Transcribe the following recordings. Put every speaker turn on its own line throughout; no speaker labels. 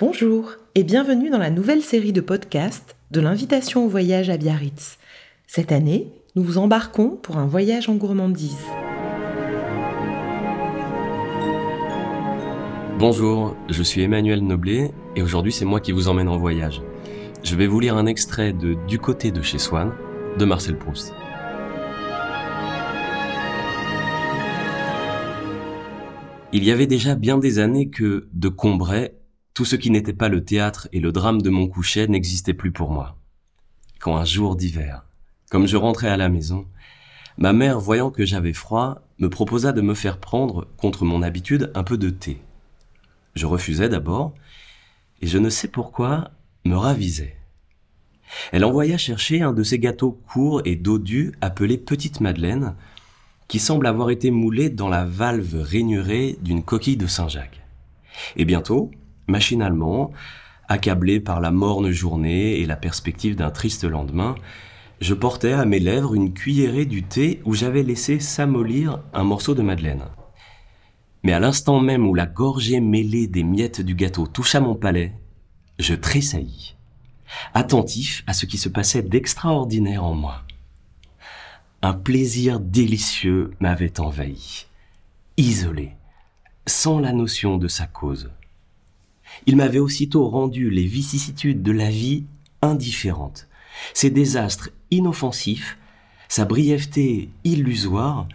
Bonjour et bienvenue dans la nouvelle série de podcasts de l'invitation au voyage à Biarritz. Cette année, nous vous embarquons pour un voyage en gourmandise.
Bonjour, je suis Emmanuel Noblet et aujourd'hui c'est moi qui vous emmène en voyage. Je vais vous lire un extrait de Du côté de chez Swann de Marcel Proust. Il y avait déjà bien des années que, de Combray, tout ce qui n'était pas le théâtre et le drame de mon coucher n'existait plus pour moi. Quand un jour d'hiver, comme je rentrais à la maison, ma mère, voyant que j'avais froid, me proposa de me faire prendre, contre mon habitude, un peu de thé. Je refusai d'abord, et je ne sais pourquoi, me ravisai. Elle envoya chercher un de ces gâteaux courts et dodus appelés Petite Madeleine, qui semble avoir été moulé dans la valve rainurée d'une coquille de Saint-Jacques. Et bientôt, Machinalement, accablé par la morne journée et la perspective d'un triste lendemain, je portais à mes lèvres une cuillerée du thé où j'avais laissé s'amollir un morceau de madeleine. Mais à l'instant même où la gorgée mêlée des miettes du gâteau toucha mon palais, je tressaillis, attentif à ce qui se passait d'extraordinaire en moi. Un plaisir délicieux m'avait envahi, isolé, sans la notion de sa cause. Il m'avait aussitôt rendu les vicissitudes de la vie indifférentes, ses désastres inoffensifs, sa brièveté illusoire,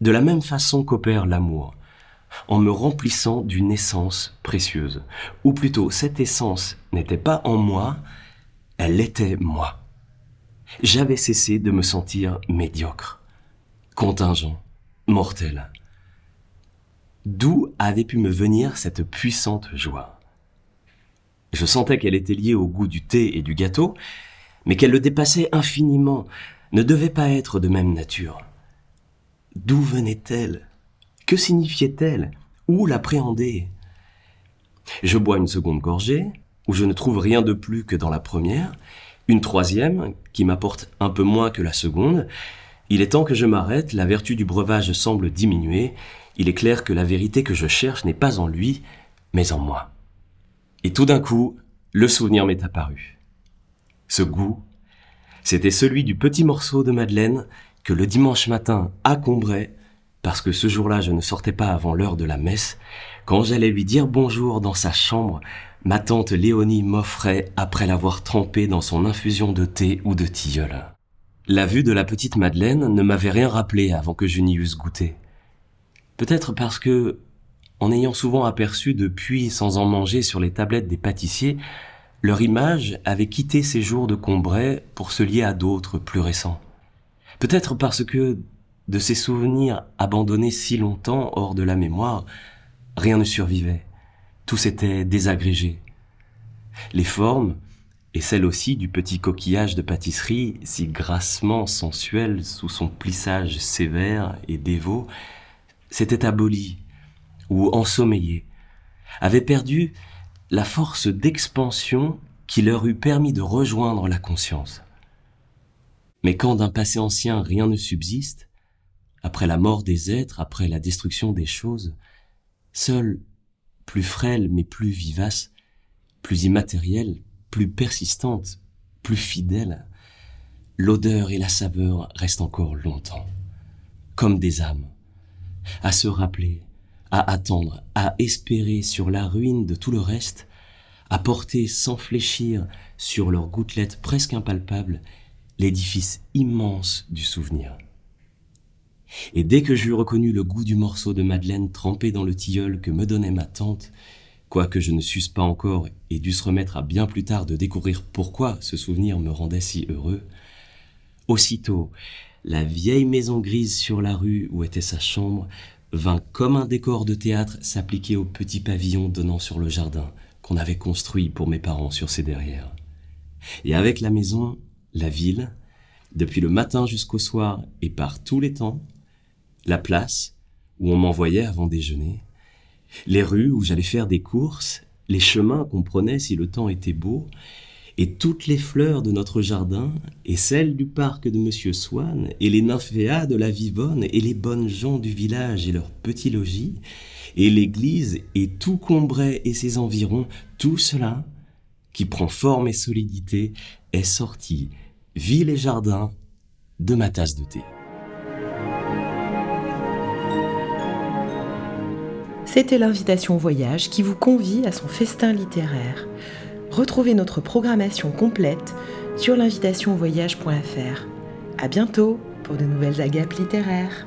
de la même façon qu'opère l'amour, en me remplissant d'une essence précieuse. Ou plutôt, cette essence n'était pas en moi, elle était moi. J'avais cessé de me sentir médiocre, contingent, mortel. D'où avait pu me venir cette puissante joie? Je sentais qu'elle était liée au goût du thé et du gâteau, mais qu'elle le dépassait infiniment, ne devait pas être de même nature. D'où venait-elle? Que signifiait-elle? Où l'appréhender? Je bois une seconde gorgée, où je ne trouve rien de plus que dans la première, une troisième, qui m'apporte un peu moins que la seconde. Il est temps que je m'arrête, la vertu du breuvage semble diminuer, il est clair que la vérité que je cherche n'est pas en lui, mais en moi. Et tout d'un coup, le souvenir m'est apparu. Ce goût, c'était celui du petit morceau de Madeleine que le dimanche matin à parce que ce jour-là je ne sortais pas avant l'heure de la messe, quand j'allais lui dire bonjour dans sa chambre, ma tante Léonie m'offrait après l'avoir trempé dans son infusion de thé ou de tilleul. La vue de la petite Madeleine ne m'avait rien rappelé avant que je n'y eusse goûté. Peut-être parce que, en ayant souvent aperçu depuis sans en manger sur les tablettes des pâtissiers, leur image avait quitté ces jours de Combray pour se lier à d'autres plus récents. Peut-être parce que, de ces souvenirs abandonnés si longtemps hors de la mémoire, rien ne survivait. Tout s'était désagrégé. Les formes, et celles aussi du petit coquillage de pâtisserie, si grassement sensuel sous son plissage sévère et dévot, s'étaient abolies ou ensommeillés, avaient perdu la force d'expansion qui leur eût permis de rejoindre la conscience. Mais quand d'un passé ancien rien ne subsiste, après la mort des êtres, après la destruction des choses, seul, plus frêle mais plus vivace, plus immatérielle, plus persistante, plus fidèle, l'odeur et la saveur restent encore longtemps, comme des âmes, à se rappeler, à attendre, à espérer sur la ruine de tout le reste, à porter sans fléchir sur leurs gouttelettes presque impalpables l'édifice immense du souvenir. Et dès que j'eus reconnu le goût du morceau de madeleine trempé dans le tilleul que me donnait ma tante, quoique je ne susse pas encore et dû se remettre à bien plus tard de découvrir pourquoi ce souvenir me rendait si heureux, aussitôt la vieille maison grise sur la rue où était sa chambre vint comme un décor de théâtre s'appliquer au petit pavillon donnant sur le jardin qu'on avait construit pour mes parents sur ses derrières. Et avec la maison, la ville, depuis le matin jusqu'au soir et par tous les temps, la place où on m'envoyait avant déjeuner, les rues où j'allais faire des courses, les chemins qu'on prenait si le temps était beau, et toutes les fleurs de notre jardin, et celles du parc de Monsieur Swann, et les nymphéas de la Vivonne, et les bonnes gens du village et leurs petits logis, et l'église et tout Combray et ses environs, tout cela, qui prend forme et solidité, est sorti, ville et jardin, de ma tasse de thé.
C'était l'invitation au voyage qui vous convie à son festin littéraire. Retrouvez notre programmation complète sur l'invitationvoyage.fr. À bientôt pour de nouvelles agapes littéraires.